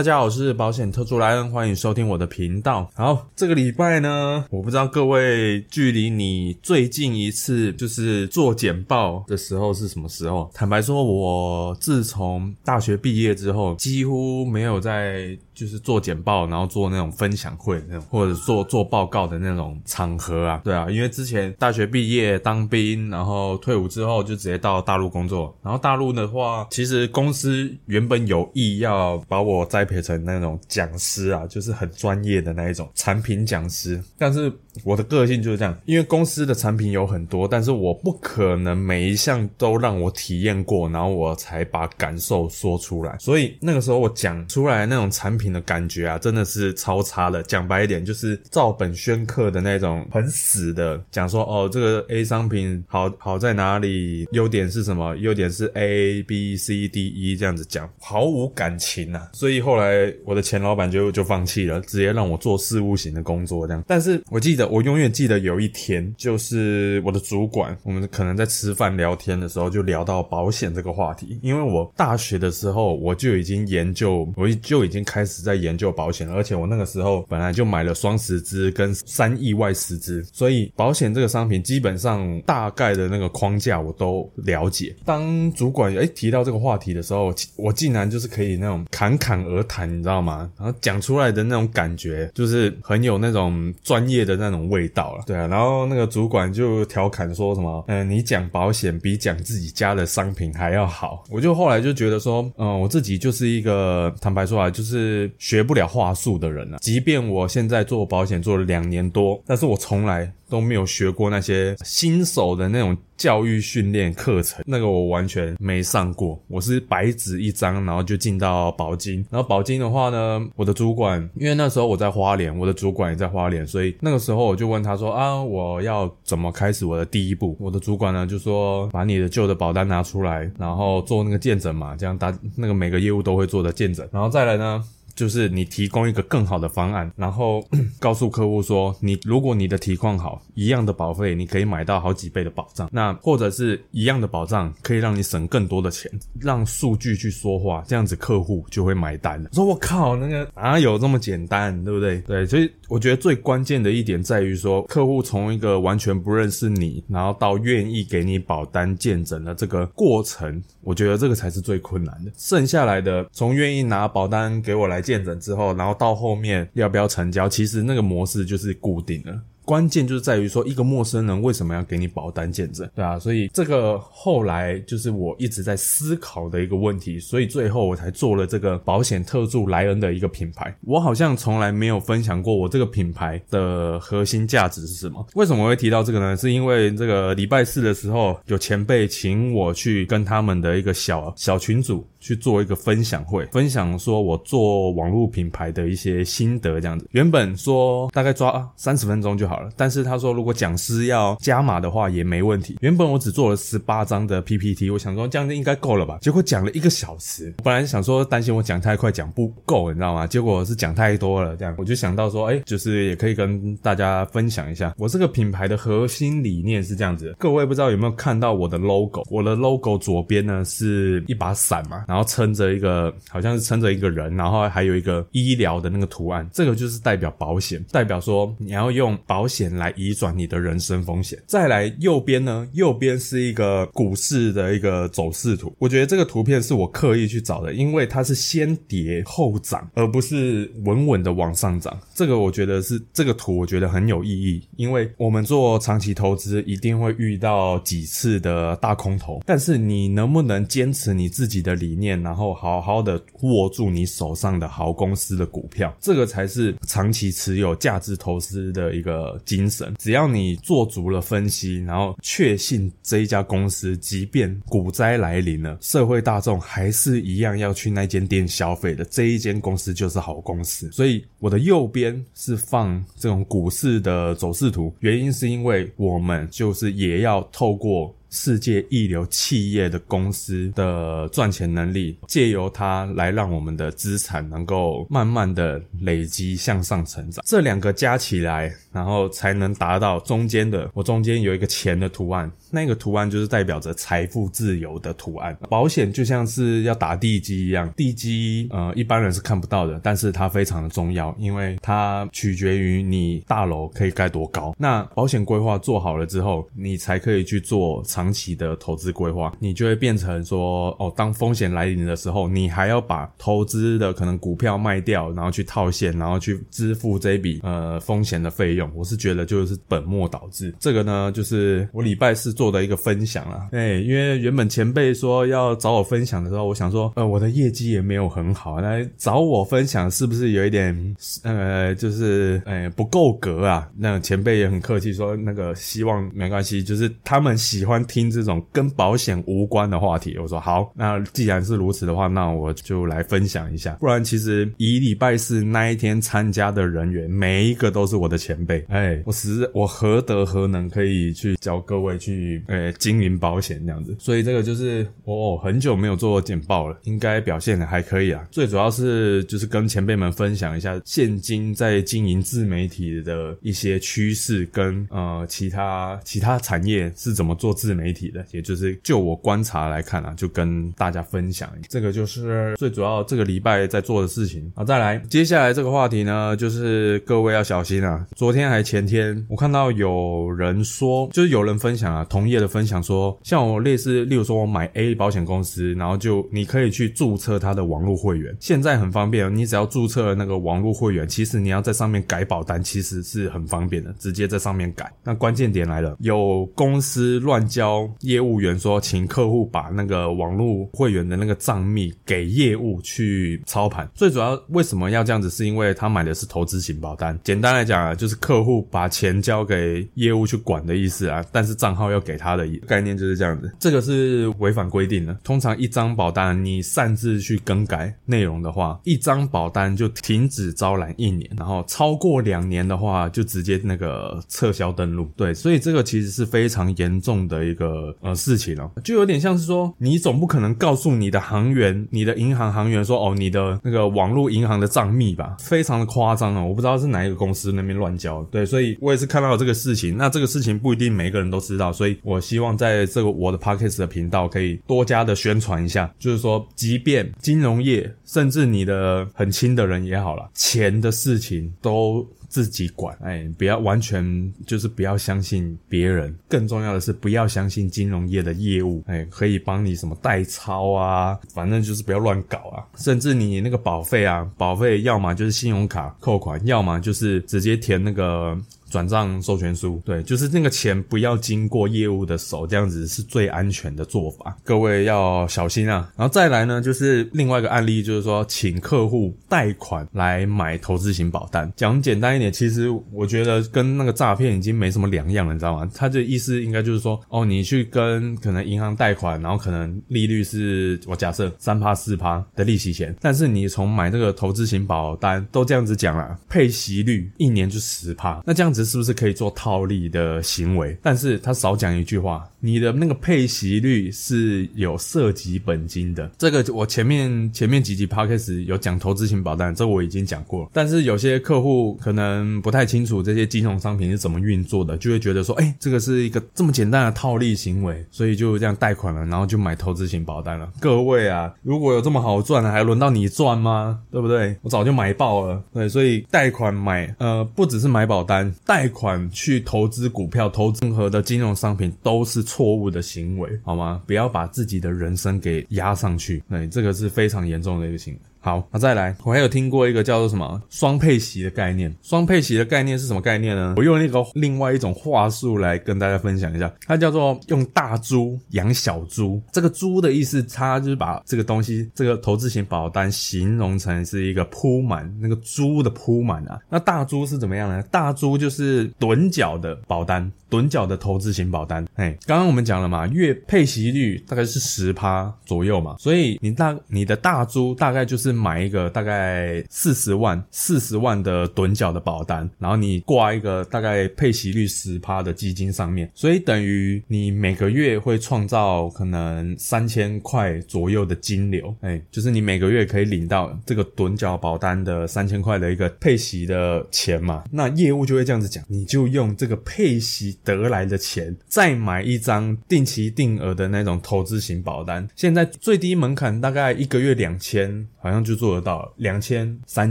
大家好，我是保险特助莱恩，欢迎收听我的频道。好，这个礼拜呢，我不知道各位距离你最近一次就是做简报的时候是什么时候。坦白说，我自从大学毕业之后，几乎没有在就是做简报，然后做那种分享会那种，或者做做报告的那种场合啊。对啊，因为之前大学毕业当兵，然后退伍之后就直接到大陆工作。然后大陆的话，其实公司原本有意要把我栽培成那种讲师啊，就是很专业的那一种产品讲师。但是我的个性就是这样，因为公司的产品有很多，但是我不可能每一项都让我体验过，然后我才把感受说出来。所以那个时候我讲出来那种产品的感觉啊，真的是超差的。讲白一点，就是照本宣科的那种，很死的讲说哦，这个 A 商品好好在哪里，优点是什么？优点是 A B C D E 这样子讲，毫无感情啊。所以后来来我的前老板就就放弃了，直接让我做事务型的工作这样。但是我记得，我永远记得有一天，就是我的主管，我们可能在吃饭聊天的时候，就聊到保险这个话题。因为我大学的时候，我就已经研究，我就已经开始在研究保险了，而且我那个时候本来就买了双十支跟三意外十支，所以保险这个商品基本上大概的那个框架我都了解。当主管诶提到这个话题的时候，我竟然就是可以那种侃侃而谈，你知道吗？然后讲出来的那种感觉，就是很有那种专业的那种味道了。对啊，然后那个主管就调侃说什么：“嗯，你讲保险比讲自己家的商品还要好。”我就后来就觉得说，嗯，我自己就是一个坦白说啊，就是学不了话术的人啊。即便我现在做保险做了两年多，但是我从来都没有学过那些新手的那种。教育训练课程那个我完全没上过，我是白纸一张，然后就进到保金。然后保金的话呢，我的主管，因为那时候我在花莲，我的主管也在花莲，所以那个时候我就问他说啊，我要怎么开始我的第一步？我的主管呢就说，把你的旧的保单拿出来，然后做那个见诊嘛，这样大那个每个业务都会做的见诊，然后再来呢。就是你提供一个更好的方案，然后 告诉客户说，你如果你的提况好，一样的保费你可以买到好几倍的保障，那或者是一样的保障可以让你省更多的钱，让数据去说话，这样子客户就会买单了。说我靠，那个哪有这么简单，对不对？对，所以我觉得最关键的一点在于说，客户从一个完全不认识你，然后到愿意给你保单见证的这个过程，我觉得这个才是最困难的。剩下来的，从愿意拿保单给我来。见诊之后，然后到后面要不要成交，其实那个模式就是固定了。关键就是在于说，一个陌生人为什么要给你保单见证，对啊，所以这个后来就是我一直在思考的一个问题，所以最后我才做了这个保险特助莱恩的一个品牌。我好像从来没有分享过我这个品牌的核心价值是什么。为什么我会提到这个呢？是因为这个礼拜四的时候，有前辈请我去跟他们的一个小小群组去做一个分享会，分享说我做网络品牌的一些心得，这样子。原本说大概抓三十分钟就好。但是他说，如果讲师要加码的话也没问题。原本我只做了十八张的 PPT，我想说这样子应该够了吧？结果讲了一个小时，我本来想说担心我讲太快讲不够，你知道吗？结果是讲太多了，这样我就想到说，哎，就是也可以跟大家分享一下，我这个品牌的核心理念是这样子。各位不知道有没有看到我的 logo？我的 logo 左边呢是一把伞嘛，然后撑着一个好像是撑着一个人，然后还有一个医疗的那个图案，这个就是代表保险，代表说你要用保保险来移转你的人身风险。再来右边呢，右边是一个股市的一个走势图，我觉得这个图片是我刻意去找的，因为它是先跌后涨，而不是稳稳的往上涨。这个我觉得是这个图，我觉得很有意义，因为我们做长期投资一定会遇到几次的大空头，但是你能不能坚持你自己的理念，然后好好的握住你手上的好公司的股票，这个才是长期持有价值投资的一个精神。只要你做足了分析，然后确信这一家公司，即便股灾来临了，社会大众还是一样要去那间店消费的，这一间公司就是好公司。所以我的右边是放这种股市的走势图，原因是因为我们就是也要透过。世界一流企业的公司的赚钱能力，借由它来让我们的资产能够慢慢的累积向上成长，这两个加起来，然后才能达到中间的。我中间有一个钱的图案，那个图案就是代表着财富自由的图案。保险就像是要打地基一样，地基呃一般人是看不到的，但是它非常的重要，因为它取决于你大楼可以盖多高。那保险规划做好了之后，你才可以去做。长期的投资规划，你就会变成说，哦，当风险来临的时候，你还要把投资的可能股票卖掉，然后去套现，然后去支付这一笔呃风险的费用。我是觉得就是本末倒置。这个呢，就是我礼拜四做的一个分享啦。哎，因为原本前辈说要找我分享的时候，我想说，呃，我的业绩也没有很好，来找我分享是不是有一点呃，就是哎不够格啊？那前辈也很客气说，那个希望没关系，就是他们喜欢。听这种跟保险无关的话题，我说好，那既然是如此的话，那我就来分享一下。不然，其实以礼拜四那一天参加的人员，每一个都是我的前辈。哎，我实我何德何能可以去教各位去呃经营保险这样子？所以这个就是我很久没有做简报了，应该表现的还可以啊。最主要是就是跟前辈们分享一下现今在经营自媒体的一些趋势，跟呃其他其他产业是怎么做自媒。媒体的，也就是就我观察来看啊，就跟大家分享，这个就是最主要这个礼拜在做的事情啊。再来，接下来这个话题呢，就是各位要小心啊。昨天还前天，我看到有人说，就是有人分享啊，同业的分享说，像我类似，例如说我买 A 保险公司，然后就你可以去注册他的网络会员，现在很方便，你只要注册了那个网络会员，其实你要在上面改保单，其实是很方便的，直接在上面改。那关键点来了，有公司乱交。业务员说，请客户把那个网络会员的那个账密给业务去操盘。最主要为什么要这样子？是因为他买的是投资型保单。简单来讲啊，就是客户把钱交给业务去管的意思啊。但是账号要给他的概念就是这样子。这个是违反规定的。通常一张保单你擅自去更改内容的话，一张保单就停止招揽一年，然后超过两年的话就直接那个撤销登录。对，所以这个其实是非常严重的一个。个呃事情哦，就有点像是说，你总不可能告诉你的行员、你的银行行员说，哦，你的那个网络银行的账密吧，非常的夸张啊！我不知道是哪一个公司那边乱交，对，所以我也是看到这个事情。那这个事情不一定每一个人都知道，所以我希望在这个我的 podcast 的频道可以多加的宣传一下，就是说，即便金融业，甚至你的很亲的人也好了，钱的事情都。自己管，哎，不要完全就是不要相信别人。更重要的是，不要相信金融业的业务，哎，可以帮你什么代抄啊，反正就是不要乱搞啊。甚至你那个保费啊，保费要么就是信用卡扣款，要么就是直接填那个。转账授权书，对，就是那个钱不要经过业务的手，这样子是最安全的做法。各位要小心啊！然后再来呢，就是另外一个案例，就是说请客户贷款来买投资型保单。讲简单一点，其实我觉得跟那个诈骗已经没什么两样了，你知道吗？他这意思应该就是说，哦，你去跟可能银行贷款，然后可能利率是我假设三趴四趴的利息钱，但是你从买这个投资型保单都这样子讲了，配息率一年就十趴，那这样子。是不是可以做套利的行为？但是他少讲一句话，你的那个配息率是有涉及本金的。这个我前面前面几集 podcast 有讲投资型保单，这我已经讲过了。但是有些客户可能不太清楚这些金融商品是怎么运作的，就会觉得说，哎，这个是一个这么简单的套利行为，所以就这样贷款了，然后就买投资型保单了。各位啊，如果有这么好赚的，还轮到你赚吗？对不对？我早就买爆了。对，所以贷款买，呃，不只是买保单，贷款去投资股票、投资任何的金融商品都是错误的行为，好吗？不要把自己的人生给压上去。对，这个是非常严重的一个行为。好，那再来，我还有听过一个叫做什么双配息的概念。双配息的概念是什么概念呢？我用那个另外一种话术来跟大家分享一下，它叫做用大猪养小猪。这个猪的意思，它就是把这个东西，这个投资型保单形容成是一个铺满，那个猪的铺满啊。那大猪是怎么样呢？大猪就是趸缴的保单，趸缴的投资型保单。哎，刚刚我们讲了嘛，月配息率大概是十趴左右嘛，所以你大你的大猪大概就是。买一个大概四十万、四十万的趸缴的保单，然后你挂一个大概配息率十趴的基金上面，所以等于你每个月会创造可能三千块左右的金流，哎，就是你每个月可以领到这个趸缴保单的三千块的一个配息的钱嘛？那业务就会这样子讲，你就用这个配息得来的钱再买一张定期定额的那种投资型保单，现在最低门槛大概一个月两千，好像。就做得到了，两千、三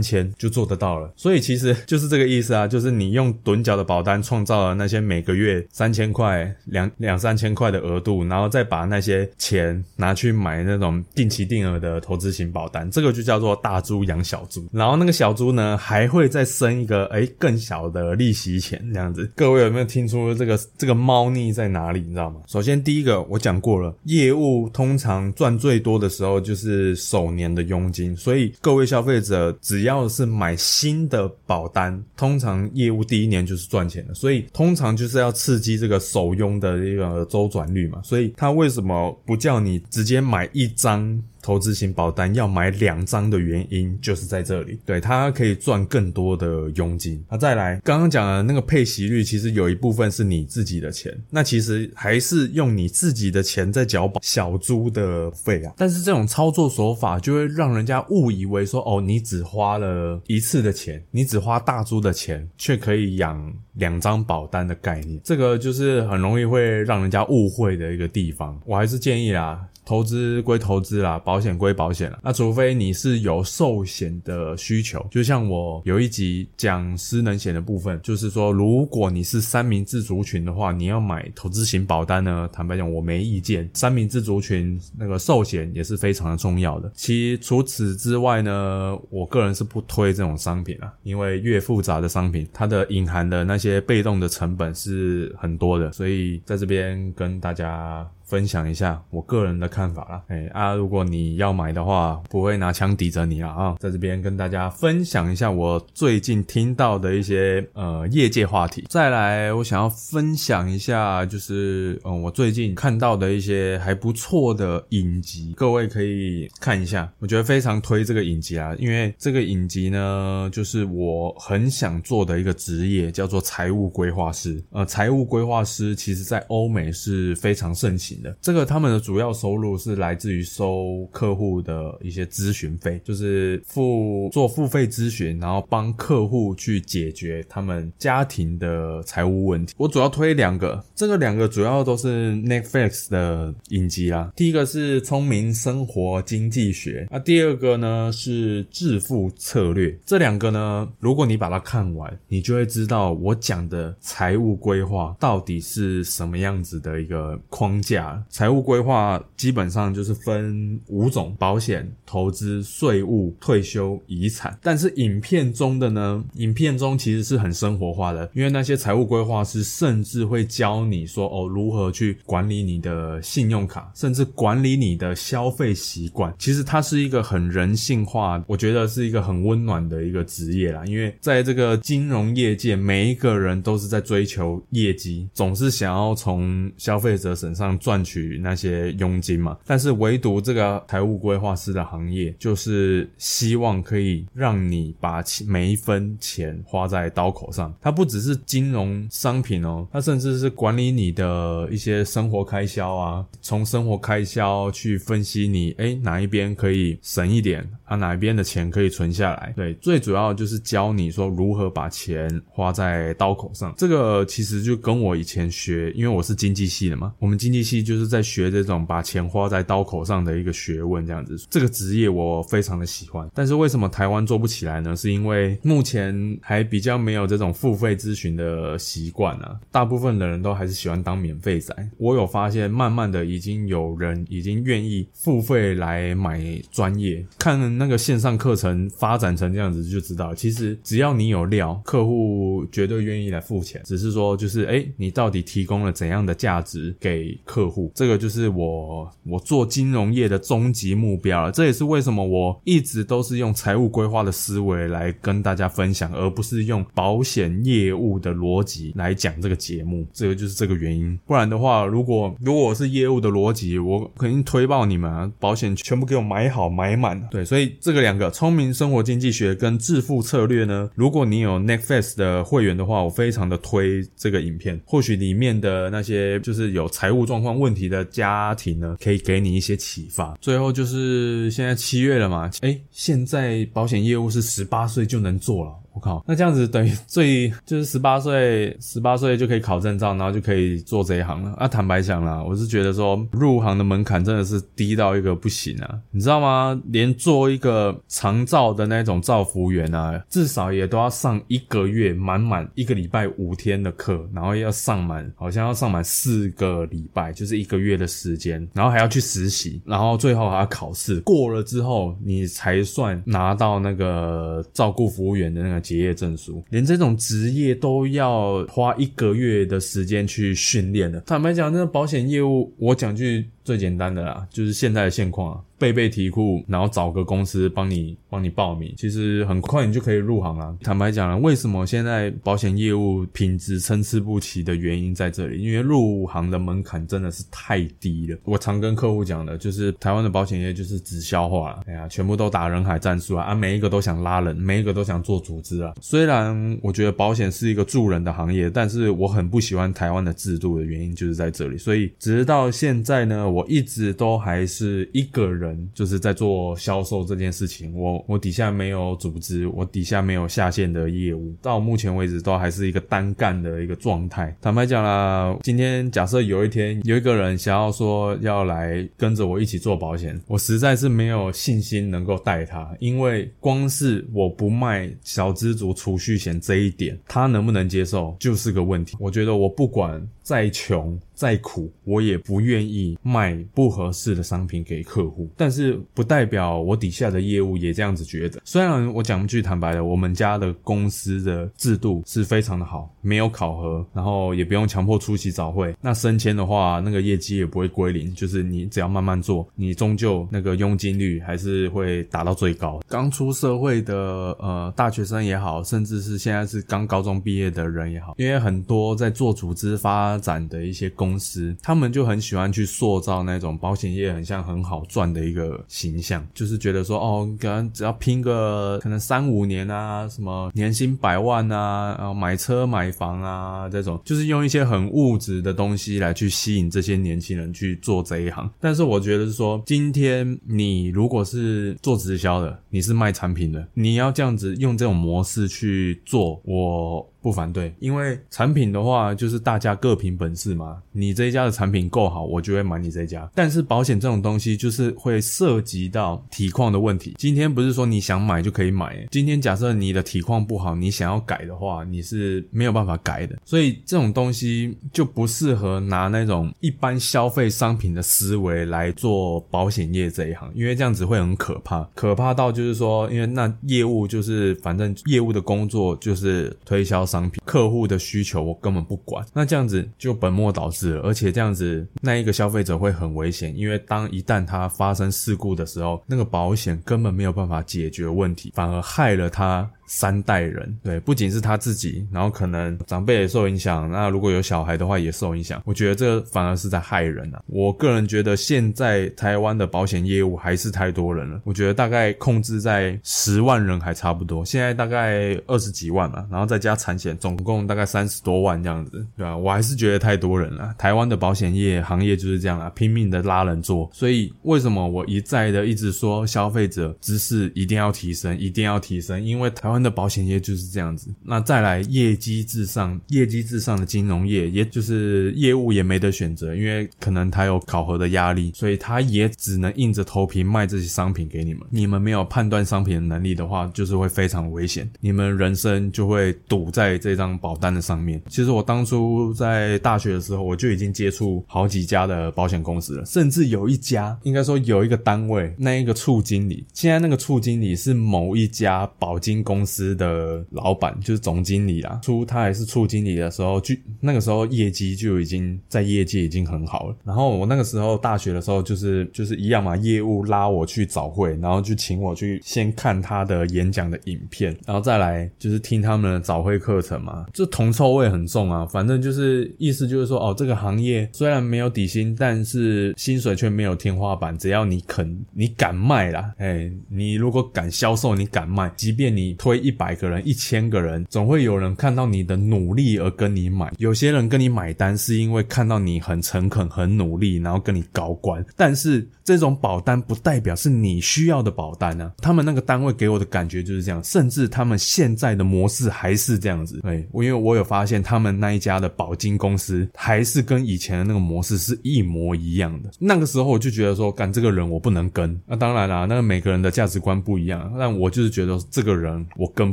千就做得到了，所以其实就是这个意思啊，就是你用趸缴的保单创造了那些每个月三千块、两两三千块的额度，然后再把那些钱拿去买那种定期定额的投资型保单，这个就叫做大猪养小猪，然后那个小猪呢还会再生一个哎更小的利息钱这样子。各位有没有听出这个这个猫腻在哪里？你知道吗？首先第一个我讲过了，业务通常赚最多的时候就是首年的佣金。所以各位消费者只要是买新的保单，通常业务第一年就是赚钱的。所以通常就是要刺激这个首佣的一个周转率嘛。所以他为什么不叫你直接买一张？投资型保单要买两张的原因就是在这里，对它可以赚更多的佣金。那再来，刚刚讲的那个配息率，其实有一部分是你自己的钱，那其实还是用你自己的钱在缴保小猪的费啊。但是这种操作手法就会让人家误以为说，哦，你只花了一次的钱，你只花大猪的钱，却可以养两张保单的概念，这个就是很容易会让人家误会的一个地方。我还是建议啦。投资归投资啦，保险归保险啦。那除非你是有寿险的需求，就像我有一集讲失能险的部分，就是说，如果你是三明治族群的话，你要买投资型保单呢，坦白讲我没意见。三明治族群那个寿险也是非常的重要的。其除此之外呢，我个人是不推这种商品啊，因为越复杂的商品，它的隐含的那些被动的成本是很多的，所以在这边跟大家。分享一下我个人的看法啦，哎啊，如果你要买的话，不会拿枪抵着你了啊，在这边跟大家分享一下我最近听到的一些呃业界话题。再来，我想要分享一下，就是嗯我最近看到的一些还不错的影集，各位可以看一下，我觉得非常推这个影集啊，因为这个影集呢，就是我很想做的一个职业，叫做财务规划师。呃，财务规划师其实在欧美是非常盛行。这个他们的主要收入是来自于收客户的一些咨询费，就是付做付费咨询，然后帮客户去解决他们家庭的财务问题。我主要推两个，这个两个主要都是 Netflix 的影集啦。第一个是《聪明生活经济学》，那第二个呢是《致富策略》。这两个呢，如果你把它看完，你就会知道我讲的财务规划到底是什么样子的一个框架。财务规划基本上就是分五种：保险、投资、税务、退休、遗产。但是影片中的呢，影片中其实是很生活化的，因为那些财务规划师甚至会教你说哦，如何去管理你的信用卡，甚至管理你的消费习惯。其实它是一个很人性化，我觉得是一个很温暖的一个职业啦。因为在这个金融业界，每一个人都是在追求业绩，总是想要从消费者身上赚。赚取那些佣金嘛。但是唯独这个财务规划师的行业，就是希望可以让你把每一分钱花在刀口上。它不只是金融商品哦，它甚至是管理你的一些生活开销啊，从生活开销去分析你，哎，哪一边可以省一点啊，哪一边的钱可以存下来。对，最主要就是教你说如何把钱花在刀口上。这个其实就跟我以前学，因为我是经济系的嘛，我们经济系就是在学这种把钱花在刀口上的一个学问，这样子。这个职业我非常的喜欢，但是为什么台湾做不起来呢？是因为目前还比较没有这种付费咨询的习惯啊，大部分的人都还是喜欢当免费仔。我有发现，慢慢的已经有人已经愿意付费来买专业，看那个线上课程发展成这样子，就知道其实只要你有料，客户绝对愿意来付钱。只是说，就是哎，你到底提供了怎样的价值给客户？这个就是我我做金融业的终极目标了。这也是为什么我一直都是用财务规划的思维来跟大家分享，而不是用保险业务的逻辑来讲这个节目。这个就是这个原因。不然的话，如果如果是业务的逻辑，我肯定推爆你们啊！保险全部给我买好买满。对，所以这个两个聪明生活经济学跟致富策略呢，如果你有 Netflix 的会员的话，我非常的推这个影片。或许里面的那些就是有财务状况问题的家庭呢，可以给你一些启发。最后就是现在七月了嘛，哎，现在保险业务是十八岁就能做了。我靠，那这样子等于最就是十八岁，十八岁就可以考证照，然后就可以做这一行了。啊，坦白讲啦，我是觉得说入行的门槛真的是低到一个不行啊，你知道吗？连做一个长照的那种照服务员啊，至少也都要上一个月满满一个礼拜五天的课，然后要上满，好像要上满四个礼拜，就是一个月的时间，然后还要去实习，然后最后还要考试，过了之后你才算拿到那个照顾服务员的那个。结业证书，连这种职业都要花一个月的时间去训练的。坦白讲，那个保险业务，我讲句最简单的啦，就是现在的现况啊。背背题库，然后找个公司帮你帮你报名，其实很快你就可以入行了。坦白讲了，为什么现在保险业务品质参差不齐的原因在这里，因为入行的门槛真的是太低了。我常跟客户讲的，就是台湾的保险业就是直销化了，哎呀，全部都打人海战术啊，啊，每一个都想拉人，每一个都想做组织啊。虽然我觉得保险是一个助人的行业，但是我很不喜欢台湾的制度的原因就是在这里。所以直到现在呢，我一直都还是一个人。就是在做销售这件事情，我我底下没有组织，我底下没有下线的业务，到目前为止都还是一个单干的一个状态。坦白讲啦，今天假设有一天有一个人想要说要来跟着我一起做保险，我实在是没有信心能够带他，因为光是我不卖小资族储蓄险这一点，他能不能接受就是个问题。我觉得我不管再穷。再苦，我也不愿意卖不合适的商品给客户。但是不代表我底下的业务也这样子觉得。虽然我讲句坦白的，我们家的公司的制度是非常的好，没有考核，然后也不用强迫出席早会。那升迁的话，那个业绩也不会归零，就是你只要慢慢做，你终究那个佣金率还是会达到最高。刚出社会的呃大学生也好，甚至是现在是刚高中毕业的人也好，因为很多在做组织发展的一些工。公司他们就很喜欢去塑造那种保险业很像很好赚的一个形象，就是觉得说哦，可能只要拼个可能三五年啊，什么年薪百万啊，然后买车买房啊这种，就是用一些很物质的东西来去吸引这些年轻人去做这一行。但是我觉得说，今天你如果是做直销的，你是卖产品的，你要这样子用这种模式去做，我。不反对，因为产品的话就是大家各凭本事嘛。你这一家的产品够好，我就会买你这一家。但是保险这种东西就是会涉及到体况的问题。今天不是说你想买就可以买，今天假设你的体况不好，你想要改的话，你是没有办法改的。所以这种东西就不适合拿那种一般消费商品的思维来做保险业这一行，因为这样子会很可怕，可怕到就是说，因为那业务就是反正业务的工作就是推销。商品客户的需求我根本不管，那这样子就本末倒置了，而且这样子那一个消费者会很危险，因为当一旦他发生事故的时候，那个保险根本没有办法解决问题，反而害了他。三代人，对，不仅是他自己，然后可能长辈也受影响，那如果有小孩的话也受影响。我觉得这反而是在害人啊。我个人觉得现在台湾的保险业务还是太多人了，我觉得大概控制在十万人还差不多，现在大概二十几万嘛，然后再加产险，总共大概三十多万这样子，对吧？我还是觉得太多人了。台湾的保险业行业就是这样啊，拼命的拉人做，所以为什么我一再的一直说消费者知识一定要提升，一定要提升，因为台湾的保险业就是这样子。那再来业绩至上，业绩至上的金融业，也就是业务也没得选择，因为可能他有考核的压力，所以他也只能硬着头皮卖这些商品给你们。你们没有判断商品的能力的话，就是会非常危险，你们人生就会赌在这张保单的上面。其实我当初在大学的时候，我就已经接触好几家的保险公司了，甚至有一家，应该说有一个单位，那一个处经理，现在那个处经理是某一家保金公司司的老板，就是总经理啦。初他还是处经理的时候，就那个时候业绩就已经在业界已经很好了。然后我那个时候大学的时候，就是就是一样嘛，业务拉我去早会，然后就请我去先看他的演讲的影片，然后再来就是听他们的早会课程嘛。这铜臭味很重啊，反正就是意思就是说，哦，这个行业虽然没有底薪，但是薪水却没有天花板，只要你肯，你敢卖啦，哎，你如果敢销售，你敢卖，即便你推一百个人、一千个人，总会有人看到你的努力而跟你买。有些人跟你买单是因为看到你很诚恳、很努力，然后跟你高官。但是这种保单不代表是你需要的保单呢。他们那个单位给我的感觉就是这样，甚至他们现在的模式还是这样子。对，我因为我有发现他们那一家的保金公司还是跟以前的那个模式是一模一样的。那个时候我就觉得说，干这个人我不能跟。那当然啦，那个每个人的价值观不一样，但我就是觉得这个人我跟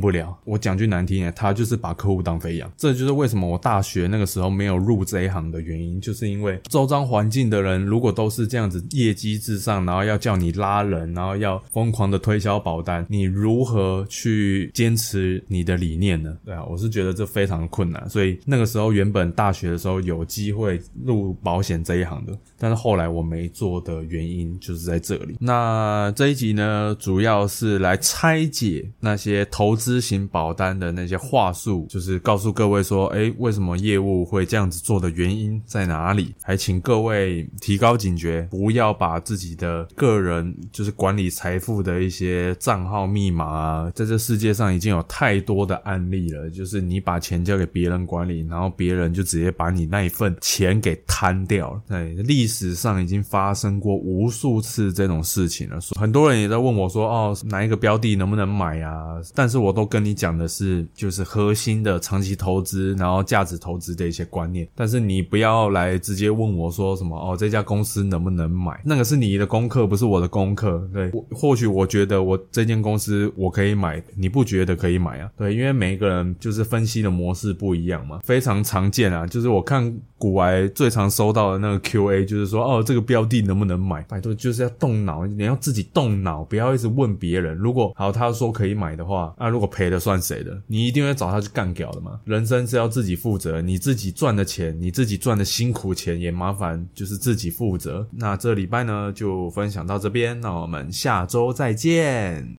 不了。我讲句难听点，他就是把客户当肥羊。这就是为什么我大学那个时候没有入这一行的原因，就是因为周遭环境的人如果都是这样子业绩至上，然后要叫你拉人，然后要疯狂的推销保单，你如何去坚持你的理念呢？对啊，我是觉得这非常困难。所以那个时候原本大学的时候有机会入保险这一行的，但是后来我没做的原因就是在这里。那这一集呢，主要是来拆解那些投资型保单的那些话术，就是告诉各位说，哎，为什么业务会这样子做的原因在哪里？还请各位提高警觉，不要把自己的个人就是管理财富的一些账号密码啊，在这世界上已经有太多的案例了，就是你把钱交给别人管理，然后别人就直接把你那一份钱给摊掉了。对，历史上已经发生过无数次这种事情了。很多人也在问我说，哦，哪一个标的能不能买啊？但但是我都跟你讲的是，就是核心的长期投资，然后价值投资的一些观念。但是你不要来直接问我说什么，哦，这家公司能不能买？那个是你的功课，不是我的功课。对，或许我觉得我这间公司我可以买，你不觉得可以买啊？对，因为每一个人就是分析的模式不一样嘛，非常常见啊。就是我看股癌最常收到的那个 Q&A，就是说，哦，这个标的能不能买？拜托，就是要动脑，你要自己动脑，不要一直问别人。如果好，他说可以买的话，那如果赔的算谁的？你一定会找他去干掉的嘛。人生是要自己负责，你自己赚的钱，你自己赚的辛苦钱，也麻烦就是自己负责。那这礼拜呢，就分享到这边，那我们下周再见。